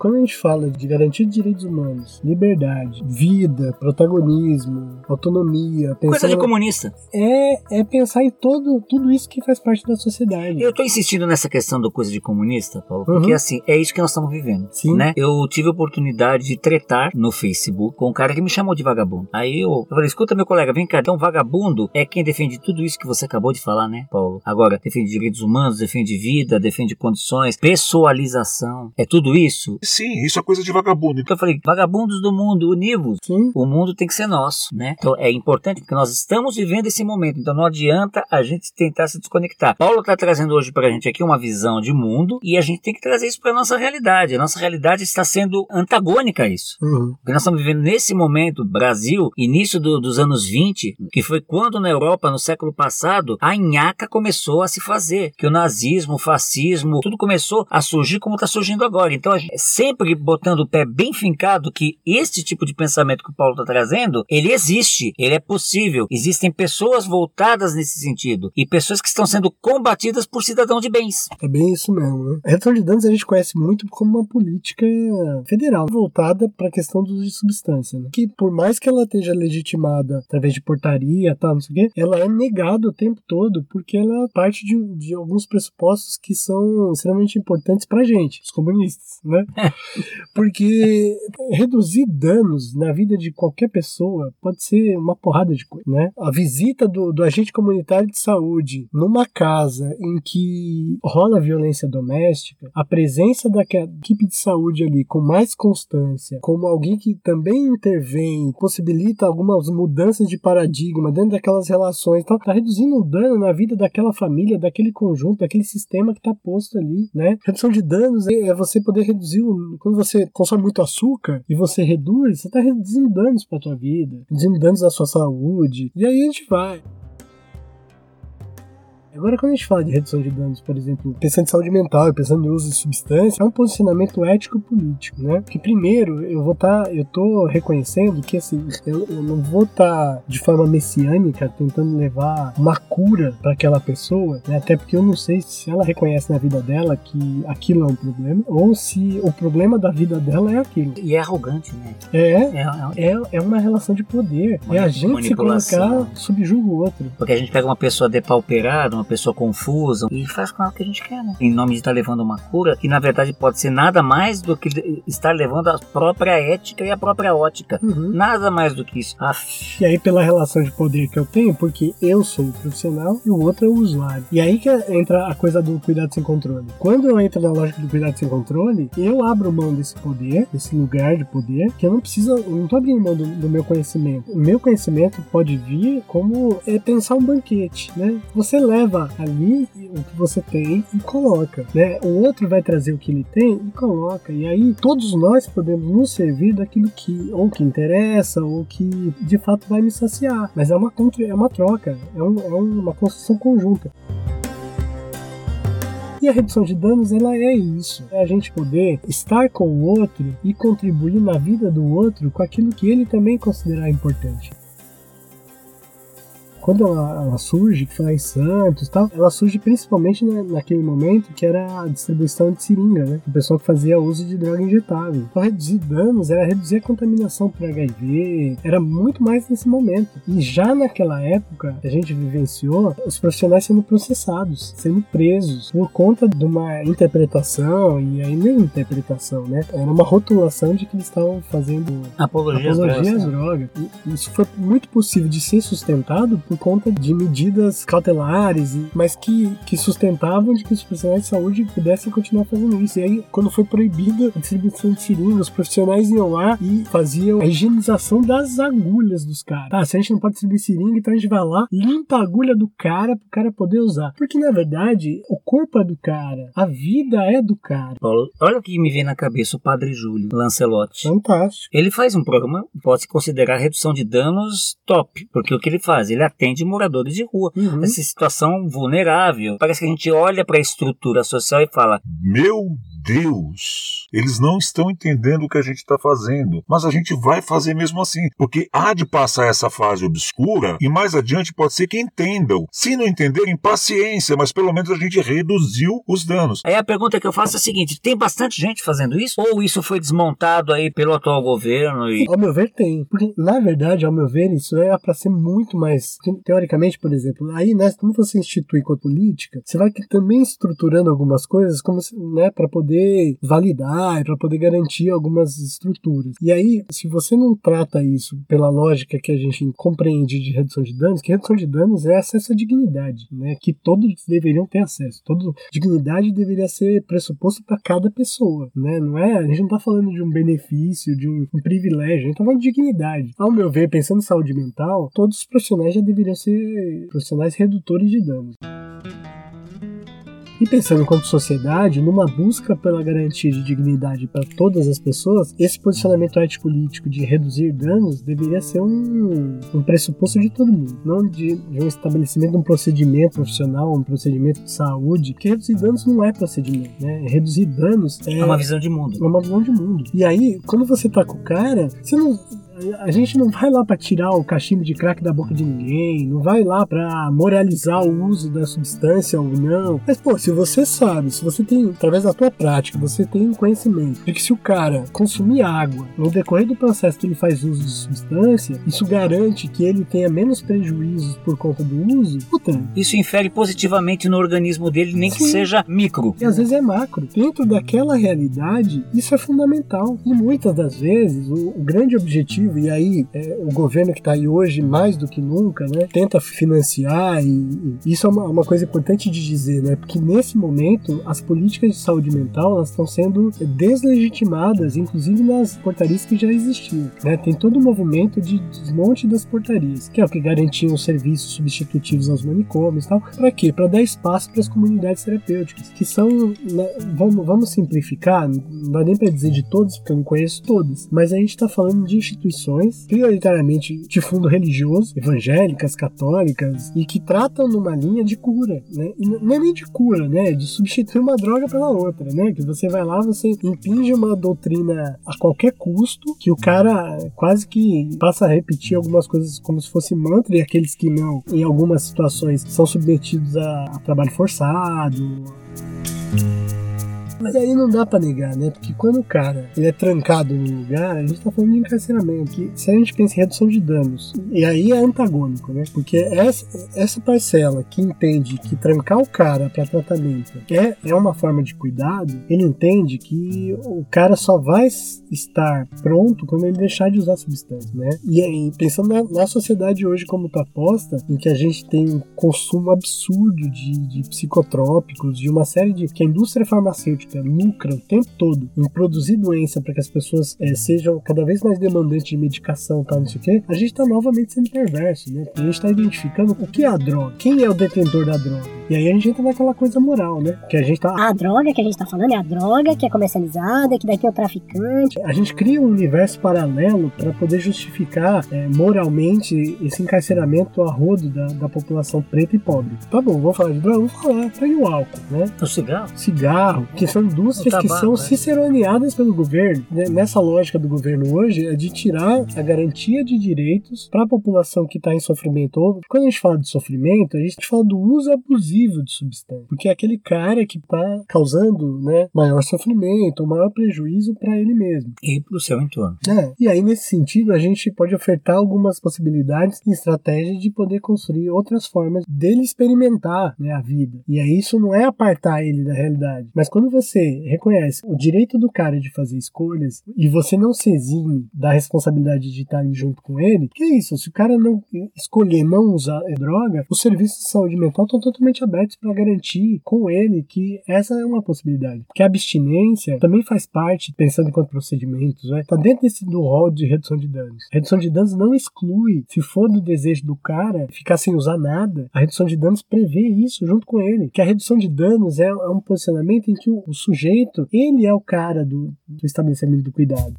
quando a gente fala de garantia de direitos humanos, liberdade, vida, protagonismo, autonomia,
coisa de comunista.
É, é pensar em todo, tudo isso que faz parte da sociedade.
Eu tô insistindo nessa questão do coisa de comunista, Paulo, porque uhum. assim, é isso que nós estamos vivendo.
Sim.
Né? Eu tive a oportunidade de tretar no Facebook com um cara que me chamou de vagabundo. Aí eu, eu falei, escuta meu colega, vem cá, então vagabundo é quem defende tudo isso que você acabou de falar, né, Paulo? Agora, defende direitos humanos, defende vida, defende condições, pessoalização, é tudo isso?
Sim, isso é coisa de vagabundo.
Então eu falei, vagabundos do mundo, univos.
Sim.
O mundo tem que ser nosso, né? Então é importante porque nós estamos vivendo esse momento. Então não adianta a gente tentar se desconectar. Paulo está trazendo hoje para a gente aqui uma visão de mundo e a gente tem que trazer isso para nossa realidade. A nossa realidade está sendo antagônica a isso.
Uhum.
Porque nós estamos vivendo nesse momento, Brasil, início do, dos anos 20, que foi quando na Europa, no século passado, a nhaca começou a se fazer. Que o nazismo, o fascismo, tudo começou a surgir como está surgindo agora. Então, a gente, sempre botando o pé bem fincado que este tipo de pensamento que o Paulo está trazendo, ele existe, ele é possível. Existem pessoas voltadas nesse sentido e pessoas que estão sendo combatidas por cidadão de bens.
É bem isso mesmo, né? A redução de danos a gente conhece muito como uma política federal voltada para a questão do uso de substância, né? Que por mais que ela esteja legitimada através de portaria, tal, não sei o quê, ela é negada o tempo todo porque ela parte de, de alguns pressupostos que são extremamente importantes pra gente, os comunistas, né? porque reduzir danos na vida de qualquer pessoa pode ser uma porrada de coisa, né? A visita do, do agente comunitário de saúde numa casa em que rola violência doméstica, a presença da equipe de saúde ali com mais constância, como alguém que também intervém, possibilita algumas mudanças de paradigma dentro daquelas relações, tá, tá reduzindo um dano na vida daquela família, daquele conjunto, daquele sistema que tá posto ali, né? Redução de danos é, é você poder reduzir, o, quando você consome muito açúcar e você reduz, você tá reduzindo danos para tua vida, reduzindo danos à sua saúde, e aí a gente vai. Agora, quando a gente fala de redução de danos, por exemplo, pensando em saúde mental e pensando em uso de substância, é um posicionamento ético-político, né? Que primeiro, eu vou estar, tá, eu tô reconhecendo que assim, eu, eu não vou estar tá, de forma messiânica tentando levar uma cura para aquela pessoa, né? Até porque eu não sei se ela reconhece na vida dela que aquilo é um problema ou se o problema da vida dela é aquilo.
E é arrogante, né?
É, é, é, é uma relação de poder. é a gente se colocar sob julgo outro.
Porque a gente pega uma pessoa depauperada, uma pessoa confusa e faz com ela o que a gente quer, né? Em nome de estar levando uma cura que na verdade pode ser nada mais do que estar levando a própria ética e a própria ótica. Uhum. Nada mais do que isso. Aff.
E aí, pela relação de poder que eu tenho, porque eu sou o profissional e o outro é o usuário. E aí que entra a coisa do cuidado sem controle. Quando eu entro na lógica do cuidado sem controle, eu abro mão desse poder, desse lugar de poder, que eu não preciso, eu não tô abrindo mão do, do meu conhecimento. O meu conhecimento pode vir como é pensar um banquete, né? Você leva leva ali o que você tem e coloca, né? O outro vai trazer o que ele tem e coloca. E aí todos nós podemos nos servir daquilo que ou que interessa ou que de fato vai me saciar. Mas é uma é uma troca, é, um, é uma construção conjunta. E a redução de danos, ela é isso. É a gente poder estar com o outro e contribuir na vida do outro com aquilo que ele também considerar importante quando ela, ela surge, que foi lá em Santos e tal, ela surge principalmente né, naquele momento que era a distribuição de seringa, né? O pessoal que fazia uso de droga injetável. Então, reduzir danos era reduzir a contaminação por HIV, era muito mais nesse momento. E já naquela época, a gente vivenciou os profissionais sendo processados, sendo presos, por conta de uma interpretação, e aí nem interpretação, né? Era uma rotulação de que eles estavam fazendo
apologia,
apologia às drogas. E isso foi muito possível de ser sustentado por conta de medidas cautelares, mas que, que sustentavam de que os profissionais de saúde pudessem continuar fazendo isso. E aí, quando foi proibida a distribuição de seringas, os profissionais iam lá e faziam a higienização das agulhas dos caras. Tá, se a gente não pode distribuir seringa, então a gente vai lá, limpa a agulha do cara pro cara poder usar. Porque, na verdade, o corpo é do cara, a vida é do cara.
Paulo, olha o que me vem na cabeça o Padre Júlio Lancelotti.
Fantástico.
Ele faz um programa, pode se considerar redução de danos top, porque o que ele faz? Ele atende moradores de rua. Uhum. Essa situação vulnerável. Parece que a gente olha para a estrutura social e fala:
Meu Deus, eles não estão entendendo o que a gente está fazendo, mas a gente vai fazer mesmo assim, porque há de passar essa fase obscura e mais adiante pode ser que entendam. Se não entenderem, paciência, mas pelo menos a gente reduziu os danos.
Aí a pergunta que eu faço é a seguinte: tem bastante gente fazendo isso? Ou isso foi desmontado aí pelo atual governo? E...
Ao meu ver, tem. Porque, na verdade, ao meu ver, isso é para ser muito mais. Teoricamente, por exemplo, aí, né, como você institui com a política, você vai também estruturando algumas coisas como, né, para poder poder validar, para poder garantir algumas estruturas. E aí, se você não trata isso pela lógica que a gente compreende de redução de danos, que redução de danos é acesso à dignidade, né? Que todos deveriam ter acesso. Todo dignidade deveria ser pressuposto para cada pessoa, né? Não é, a gente não está falando de um benefício, de um, um privilégio, a gente está falando de dignidade. Ao meu ver, pensando em saúde mental, todos os profissionais já deveriam ser profissionais redutores de danos. E pensando enquanto sociedade, numa busca pela garantia de dignidade para todas as pessoas, esse posicionamento ético-político de reduzir danos deveria ser um, um pressuposto de todo mundo, não de, de um estabelecimento, um procedimento profissional, um procedimento de saúde, que reduzir danos não é procedimento, né? Reduzir danos é,
É uma visão de mundo.
é uma visão de mundo. E aí, quando você tá com o cara, você não. A gente não vai lá pra tirar o cachimbo de crack da boca de ninguém, não vai lá pra moralizar o uso da substância ou não. Mas, pô, se você sabe, se você tem, através da tua prática, você tem um conhecimento de que se o cara consumir água no decorrer do processo que ele faz uso de substância, isso garante que ele tenha menos prejuízos por conta do uso, puta,
Isso infere positivamente no organismo dele, nem que
Sim.
seja micro.
E às vezes é macro. Dentro daquela realidade, isso é fundamental. E muitas das vezes, o, o grande objetivo, e aí é, o governo que está aí hoje, mais do que nunca, né, tenta financiar, e, e isso é uma, uma coisa importante de dizer, né, porque nesse momento, as políticas de saúde mental elas estão sendo deslegitimadas, inclusive nas portarias que já existiam. Né? Tem todo um movimento de desmonte das portarias, que é o que garantiam os serviços substitutivos aos manicômios e tal. Para quê? Para dar espaço para as comunidades terapêuticas, que são, né, vamos, vamos simplificar, não dá nem para dizer de todas, porque eu não conheço todas, mas a gente está falando de instituições, prioritariamente de fundo religioso, evangélicas, católicas, e que tratam numa linha de cura, né? E não é nem de cura, né? É de substituir uma droga pela outra, né? Que você vai lá, você impinge uma doutrina a qualquer custo, que o cara quase que passa a repetir algumas coisas como se fosse mantra, e aqueles que não, em algumas situações, são submetidos a, a trabalho forçado. Mas aí não dá pra negar, né? Porque quando o cara ele é trancado num lugar, a gente tá falando de encarceramento. Que se a gente pensa em redução de danos, e aí é antagônico, né? Porque essa, essa parcela que entende que trancar o cara pra tratamento é, é uma forma de cuidado, ele entende que o cara só vai estar pronto quando ele deixar de usar substância, né? E aí, pensando na, na sociedade hoje como tá posta, em que a gente tem um consumo absurdo de, de psicotrópicos, de uma série de. que a indústria farmacêutica lucra o tempo todo em produzir doença para que as pessoas eh, sejam cada vez mais demandantes de medicação e tal, não sei o quê, a gente tá novamente sendo perverso, né? Porque a gente tá identificando o que é a droga, quem é o detentor da droga. E aí a gente entra naquela coisa moral, né? Que a gente tá.
A droga que a gente tá falando é a droga que é comercializada, que daí tem o traficante.
A gente cria um universo paralelo para poder justificar eh, moralmente esse encarceramento a rodo da, da população preta e pobre. Tá bom, vamos falar de droga? Vamos falar. Pega o álcool, né?
O cigarro?
cigarro, que são indústrias
O
que
tabaco,
são
é.
ciceroneadas pelo governo. né? Nessa lógica do governo hoje, é de tirar a garantia de direitos para a população que está em sofrimento. Ou, quando a gente fala de sofrimento, a gente fala do uso abusivo de substância, porque é aquele cara que está causando né, maior sofrimento, maior prejuízo para ele mesmo.
E pro seu entorno.
É, e aí, nesse sentido, a gente pode ofertar algumas possibilidades e estratégias de poder construir outras formas dele experimentar né, a vida. E aí, isso não é apartar ele da realidade. Mas quando você reconhece o direito do cara de fazer escolhas e você não se exime da responsabilidade de estar junto com ele, que é isso? Se o cara não escolher não usar droga, os serviços de saúde mental estão totalmente abertos para garantir com ele que essa é uma possibilidade. Porque a abstinência também faz parte, pensando enquanto procedimentos, né? Tá dentro desse do rol de redução de danos. A redução de danos não exclui, se for do desejo do cara ficar sem usar nada, a redução de danos prevê isso junto com ele. Que a redução de danos é, é um posicionamento em que o, o sujeito, ele é o cara do, do estabelecimento do cuidado.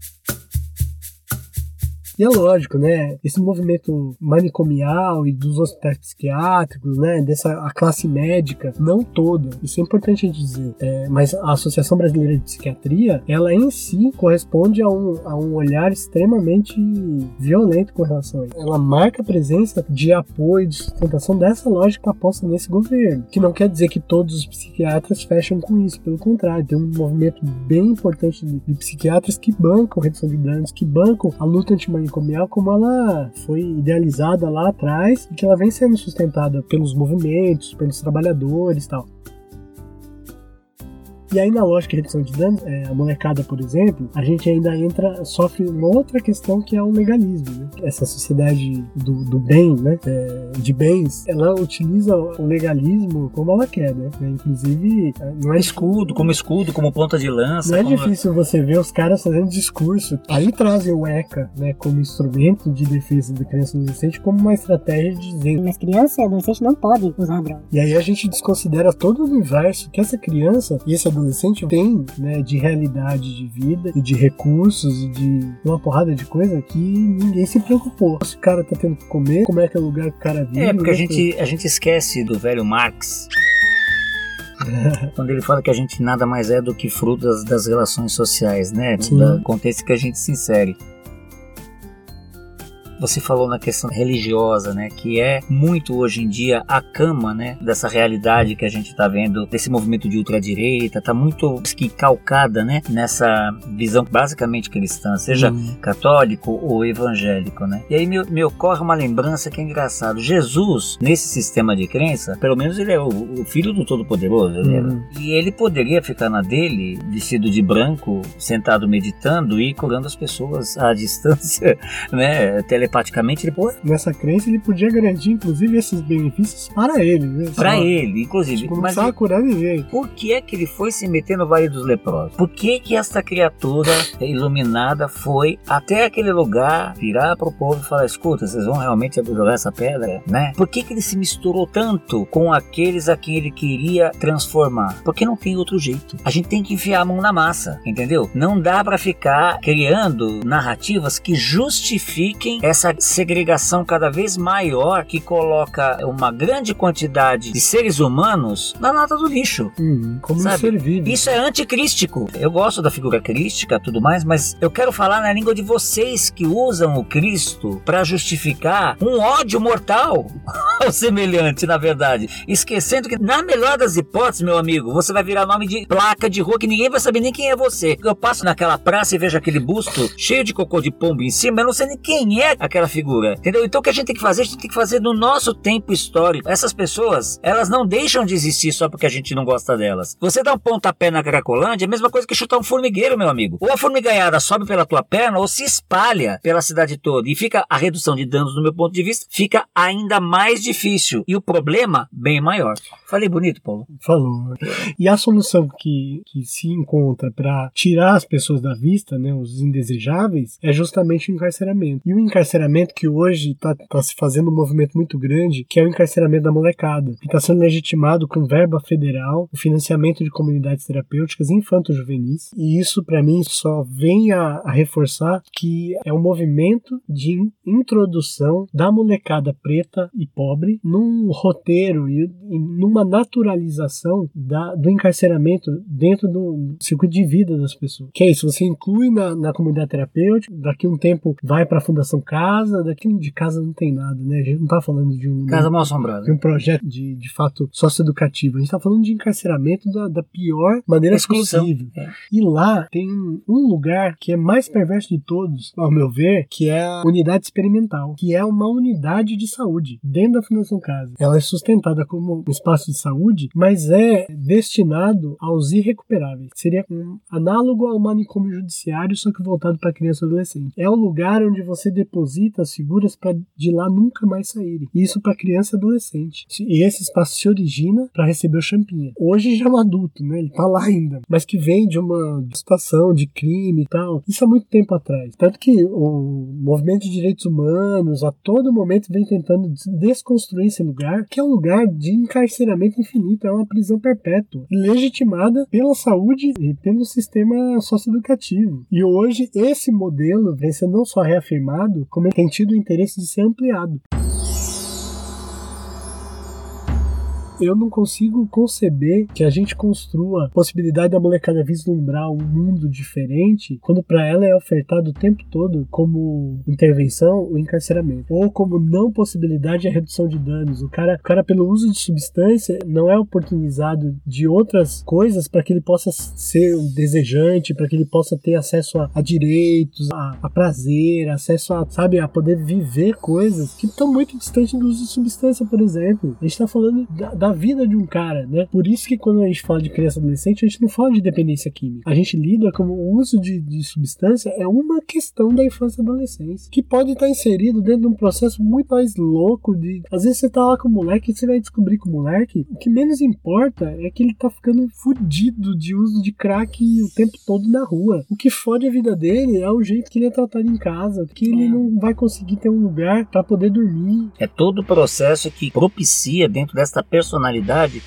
E é lógico, né? Esse movimento manicomial e dos hospitais psiquiátricos, né? Dessa a classe médica, não toda, isso é importante a gente dizer. É, mas a Associação Brasileira de Psiquiatria, ela em si corresponde a um, a um olhar extremamente violento com relação a isso. Ela marca a presença de apoio, de sustentação dessa lógica posta nesse governo. Que não quer dizer que todos os psiquiatras fecham com isso, pelo contrário, tem um movimento bem importante de, de psiquiatras que bancam redução de danos, que bancam a luta antimanicomial como ela foi idealizada lá atrás e que ela vem sendo sustentada pelos movimentos, pelos trabalhadores e tal. E aí na lógica de redução de danos, é, a molecada, por exemplo, a gente ainda entra, sofre uma outra questão que é o legalismo. Né? Essa sociedade do, do bem, né? É, de bens, ela utiliza o legalismo como ela quer, né? Inclusive, não é
escudo, como escudo, como ponta de lança.
Não é
como...
difícil você ver os caras fazendo discurso. Aí trazem o ECA, né, como instrumento de defesa da criança e adolescente, como uma estratégia de dizer.
Mas criança e adolescente não podem usar droga.
E aí a gente desconsidera todo o universo que essa criança e esse adolescente tem, né, de realidade de vida e de recursos e de uma porrada de coisa que ninguém se preocupou. Se o cara tá tendo que comer, como é que é o lugar que o cara vive.
É, porque a gente, a gente esquece do velho Marx. Quando ele fala que a gente nada mais é do que fruto das, relações sociais, né?
Sim.
Do contexto que a gente se insere. Você falou na questão religiosa, né, que é muito hoje em dia a cama, né, dessa realidade que a gente está vendo desse movimento de ultradireita, está muito que calcada, né, nessa visão basicamente cristã, seja
Hum.
católico ou evangélico, né? E aí me, me ocorre uma lembrança que é engraçado. Jesus, nesse sistema de crença, pelo menos ele é o, o filho do Todo-Poderoso.
Hum.
E ele poderia ficar na dele, vestido de branco, sentado meditando e curando as pessoas à distância, né? Telepaticamente, ele, pô,
Nessa crença ele podia garantir, inclusive, esses benefícios para ele, né? Só-
ele, inclusive.
Tipo, não
Mas
precisava curar ninguém.
por que é que ele foi se meter no Vale dos Leprosos? Por que que esta criatura iluminada foi até aquele lugar, virar pro povo e falar, escuta, vocês vão realmente jogar essa pedra, né? Por que que ele se misturou tanto com aqueles a quem ele queria transformar? Porque não tem outro jeito. A gente tem que enfiar a mão na massa, entendeu? Não dá pra ficar criando narrativas que justifiquem essa segregação cada vez maior que coloca uma grande quantidade de seres humanos na nata do lixo.
Hum, como.
Isso é anticrístico. Eu gosto da figura crística tudo mais, mas eu quero falar na língua de vocês que usam o Cristo para justificar um ódio mortal ao semelhante, na verdade. Esquecendo que, na melhor das hipóteses, meu amigo, você vai virar nome de placa de rua que ninguém vai saber nem quem é você. Eu passo naquela praça e vejo aquele busto cheio de cocô de pombo em cima, eu não sei nem quem é aquela figura. Entendeu? Então o que a gente tem que fazer? A gente tem que fazer no nosso tempo histórico. Essas pessoas, elas não deixam de existir só porque a gente não gosta delas. Você dá um pontapé na Cracolândia, é a mesma coisa que chutar um formigueiro, meu amigo. Ou a formigaiada sobe pela tua perna ou se espalha pela cidade toda. E fica a redução de danos, do meu ponto de vista, fica ainda mais difícil. E o problema, bem maior. Falei bonito, Paulo?
Falou. E a solução que, que se encontra para tirar as pessoas da vista, né, os indesejáveis, é justamente o encarceramento. E o encarceramento que hoje está se fazendo um movimento muito grande, que é o encarceramento da molecada, que está sendo legitimado com verba federal, o financiamento de comunidades terapêuticas infanto-juvenis. E isso, para mim, só vem a, a reforçar que é um movimento de in- introdução da molecada preta e pobre num roteiro e, e numa naturalização da, do encarceramento dentro do circuito de vida das pessoas. Que é isso, você inclui na, na comunidade terapêutica, daqui um tempo vai para a Fundação Casa, daqui de casa não tem nada, né? A gente não tá falando de um
Casa mal assombrada.
de um projeto de, de fato socioeducativo. A gente está falando de encarceramento da, da pior maneira
Exclusão.
possível.
É.
E lá tem um lugar que é mais perverso de todos, ao meu ver, que é a unidade experimental, que é uma unidade de saúde dentro da Fundação Casa. Ela é sustentada como um espaço de saúde, mas é destinado aos irrecuperáveis. Seria um análogo ao manicômio judiciário, só que voltado para criança e adolescente. É o lugar onde você deposita as figuras para de lá nunca mais saírem. Isso para criança e adolescente. E esse espaço se origina para receber o Champinha. Hoje já é um adulto, né? Ele tá lá ainda, mas que vem de uma situação de crime e tal. Isso há muito tempo atrás. Tanto que o movimento de direitos humanos a todo momento vem tentando des- desconstruir esse lugar, que é um lugar de encarceramento infinito, é uma prisão perpétua, legitimada pela saúde e pelo sistema socioeducativo. E hoje esse modelo vem sendo não só reafirmado, como ele tem tido o interesse de ser ampliado. Eu não consigo conceber que a gente construa a possibilidade da molecada vislumbrar um mundo diferente quando para ela é ofertado o tempo todo como intervenção o encarceramento ou como não possibilidade a redução de danos. O cara, o cara pelo uso de substância não é oportunizado de outras coisas para que ele possa ser um desejante, para que ele possa ter acesso a, a direitos, a, a prazer, acesso a, sabe, a poder viver coisas que estão muito distantes do uso de substância, por exemplo. A gente está falando da, da na vida de um cara, né? Por isso que quando a gente fala de criança adolescente, a gente não fala de dependência química. A gente lida como o uso de, de substância é uma questão da infância e adolescência, que pode estar inserido dentro de um processo muito mais louco de... Às vezes você tá lá com o moleque e você vai descobrir que o moleque, o que menos importa é que ele tá ficando fudido de uso de crack o tempo todo na rua. O que fode a vida dele é o jeito que ele é tratado em casa, que ele não vai conseguir ter um lugar para poder dormir.
É todo o processo que propicia dentro desta personalidade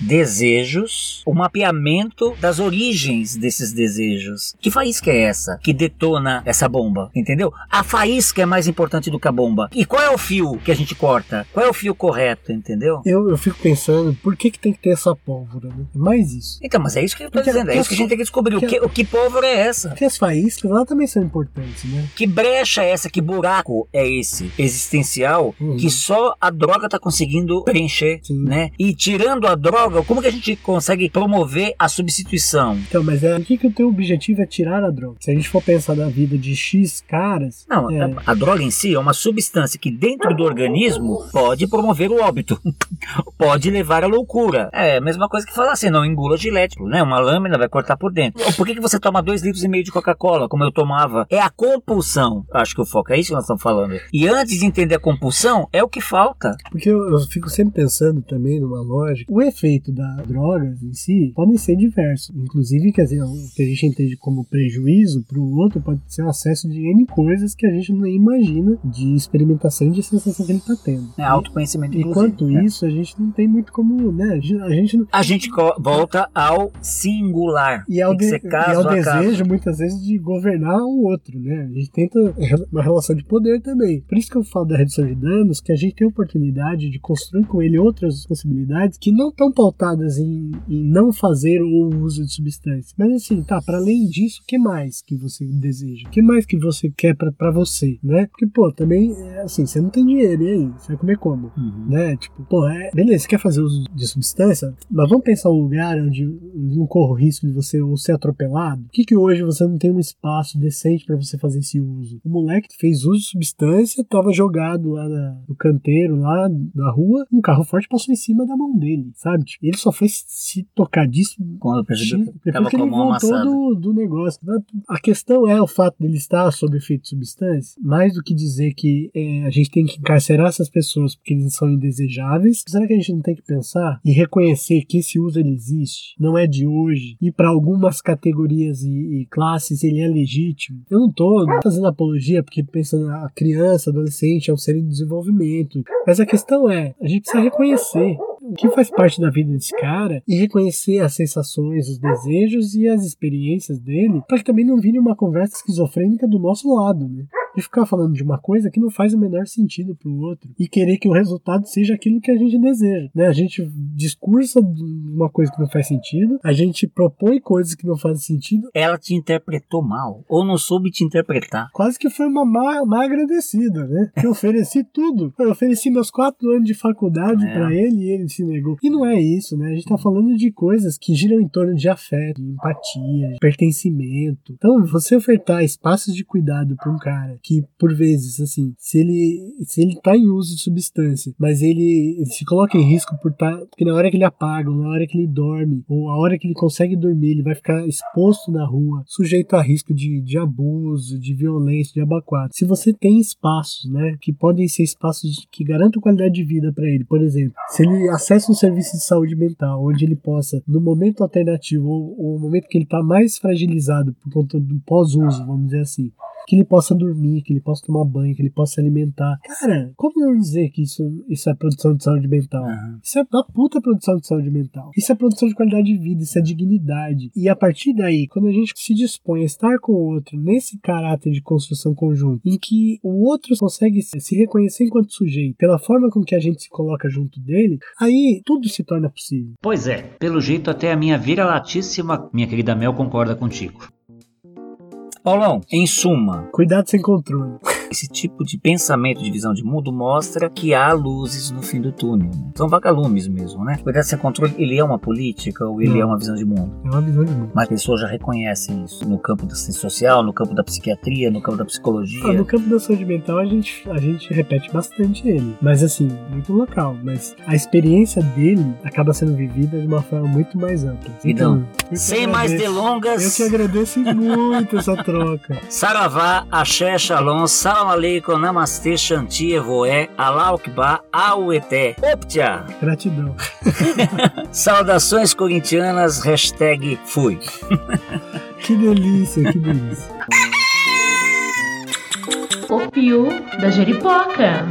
desejos, o mapeamento das origens desses desejos. Que faísca é essa que detona essa bomba? Entendeu? A faísca é mais importante do que a bomba. E qual é o fio que a gente corta? Qual é o fio correto, entendeu?
Eu, eu fico pensando, por que, que tem que ter essa pólvora, né? Mais isso.
Então, mas é isso que eu tô
Porque-
dizendo. É isso que a gente tem que descobrir. O
porque-
que, o que pólvora é essa?
Porque as faíscas lá também são importantes, né?
Que brecha é essa? Que buraco é esse existencial
Uhum.
que só a droga tá conseguindo preencher, né? E tirando a droga, como que a gente consegue promover a substituição?
Então, mas é aqui que o teu objetivo é tirar a droga. Se a gente for pensar na vida de X caras.
Não,
é,
a, a droga em si é uma substância que dentro do organismo pode promover o óbito, pode levar à loucura. É a mesma coisa que falar assim, não engula gilete, né? Uma lâmina vai cortar por dentro. Por que, que você toma dois litros e meio de Coca-Cola, como eu tomava? É a compulsão. Acho que o foco é isso que nós estamos falando. E antes de entender a compulsão, é o que falta.
Porque eu, eu fico sempre pensando também numa lógica. O efeito das drogas em si podem ser diversos. Inclusive, quer dizer, o que a gente entende como prejuízo para o outro pode ser o acesso de N coisas que a gente nem imagina de experimentação de sensação que ele está tendo.
É autoconhecimento,
Enquanto
né?
isso, a gente não tem muito como, né? A gente, não.
A gente volta ao singular.
E ao, de- e ao
a caso.
desejo, muitas vezes, de governar o outro, né? A gente tenta uma relação de poder também. Por isso que eu falo da redução de danos, que a gente tem oportunidade de construir com ele outras possibilidades que não estão pautadas em, em não fazer o uso de substâncias. Mas assim, tá, para além disso, o que mais que você deseja? O que mais que você quer pra pra você, né? Porque, pô, também, é assim, você não tem dinheiro, e aí? Você vai comer como? Né? Tipo, pô, é, beleza, você quer fazer uso de substância? Mas vamos pensar um lugar onde, não corre o risco de você ou ser atropelado? Por que, que hoje você não tem um espaço decente pra você fazer esse uso? O moleque fez uso de substância, tava jogado lá na- no canteiro, lá na rua, um carro forte passou em cima da mão dele, sabe? Tipo, ele só foi se tocar disso
Quando percebeu que
depois que ele voltou do, do negócio. A questão é o fato dele estar sob efeito de substância, mais do que dizer que é, a gente tem que encarcerar essas pessoas porque eles são indesejáveis. Será que a gente não tem que pensar e reconhecer que esse uso ele existe, não é de hoje e para algumas categorias e, e classes ele é legítimo? Eu não tô fazendo apologia porque pensando a criança, adolescente é um ser em desenvolvimento, mas a questão é a gente precisa reconhecer o que faz parte da vida desse cara e reconhecer as sensações, os desejos e as experiências dele, para que também não vire uma conversa esquizofrênica do nosso lado, né? De ficar falando de uma coisa que não faz o menor sentido pro outro e querer que o resultado seja aquilo que a gente deseja, né? A gente discursa uma coisa que não faz sentido, a gente propõe coisas que não fazem sentido.
Ela te interpretou mal, ou não soube te interpretar.
Quase que foi uma má, má agradecida, né? Eu ofereci tudo. Eu ofereci meus quatro anos de faculdade
É.
pra ele e ele se negou. E não é isso, né? A gente tá falando de coisas que giram em torno de afeto, de empatia, de pertencimento. Então, você ofertar espaços de cuidado pra um cara que, por vezes, assim, se ele, se ele tá em uso de substância, mas ele, ele se coloca em risco por tá, porque na hora que ele apaga, ou na hora que ele dorme, ou a hora que ele consegue dormir, ele vai ficar exposto na rua, sujeito a risco de, de abuso, de violência, de abacuado. Se você tem espaços, né, que podem ser espaços que garantam qualidade de vida para ele, por exemplo, se ele acessa um serviço de saúde mental, onde ele possa, no momento alternativo, ou, ou no momento que ele está mais fragilizado por conta do pós-uso, vamos dizer assim, que ele possa dormir, que ele possa tomar banho, que ele possa se alimentar. Cara, como não dizer que isso, isso é produção de saúde mental? Isso é da puta produção de saúde mental. Isso é produção de qualidade de vida, isso é dignidade. E a partir daí, quando a gente se dispõe a estar com o outro nesse caráter de construção conjunta, em que o outro consegue se se reconhecer enquanto sujeito pela forma com que a gente se coloca junto dele, aí tudo se torna possível.
Pois é, pelo jeito até a minha vira-latíssima, minha querida Mel, concorda contigo.
Paulão, em suma,
Cuidado sem controle.
esse tipo de pensamento, de visão de mundo, mostra que há luzes no fim do túnel. Né? São vagalumes mesmo, né? Cuidado sem controle, ele é uma política ou ele
Não.
é uma visão de mundo?
É uma visão de mundo.
Mas as pessoas já reconhecem isso no campo da ciência social, no campo da psiquiatria, no campo da psicologia.
Ah, no campo da saúde mental a gente, a gente repete bastante ele, mas assim, muito local. Mas a experiência dele acaba sendo vivida de uma forma muito mais ampla.
Então,
que
Sem mais delongas.
Eu que agradeço muito essa troca.
Saravá, Axé, Shalom, Salam Aleikum, Namastê, Shanti, Evoé, Allah Akbar, Aueté, Optia.
Gratidão.
Saudações corintianas, hashtag fui.
Que delícia, que delícia.
O Pio da Jeripoca.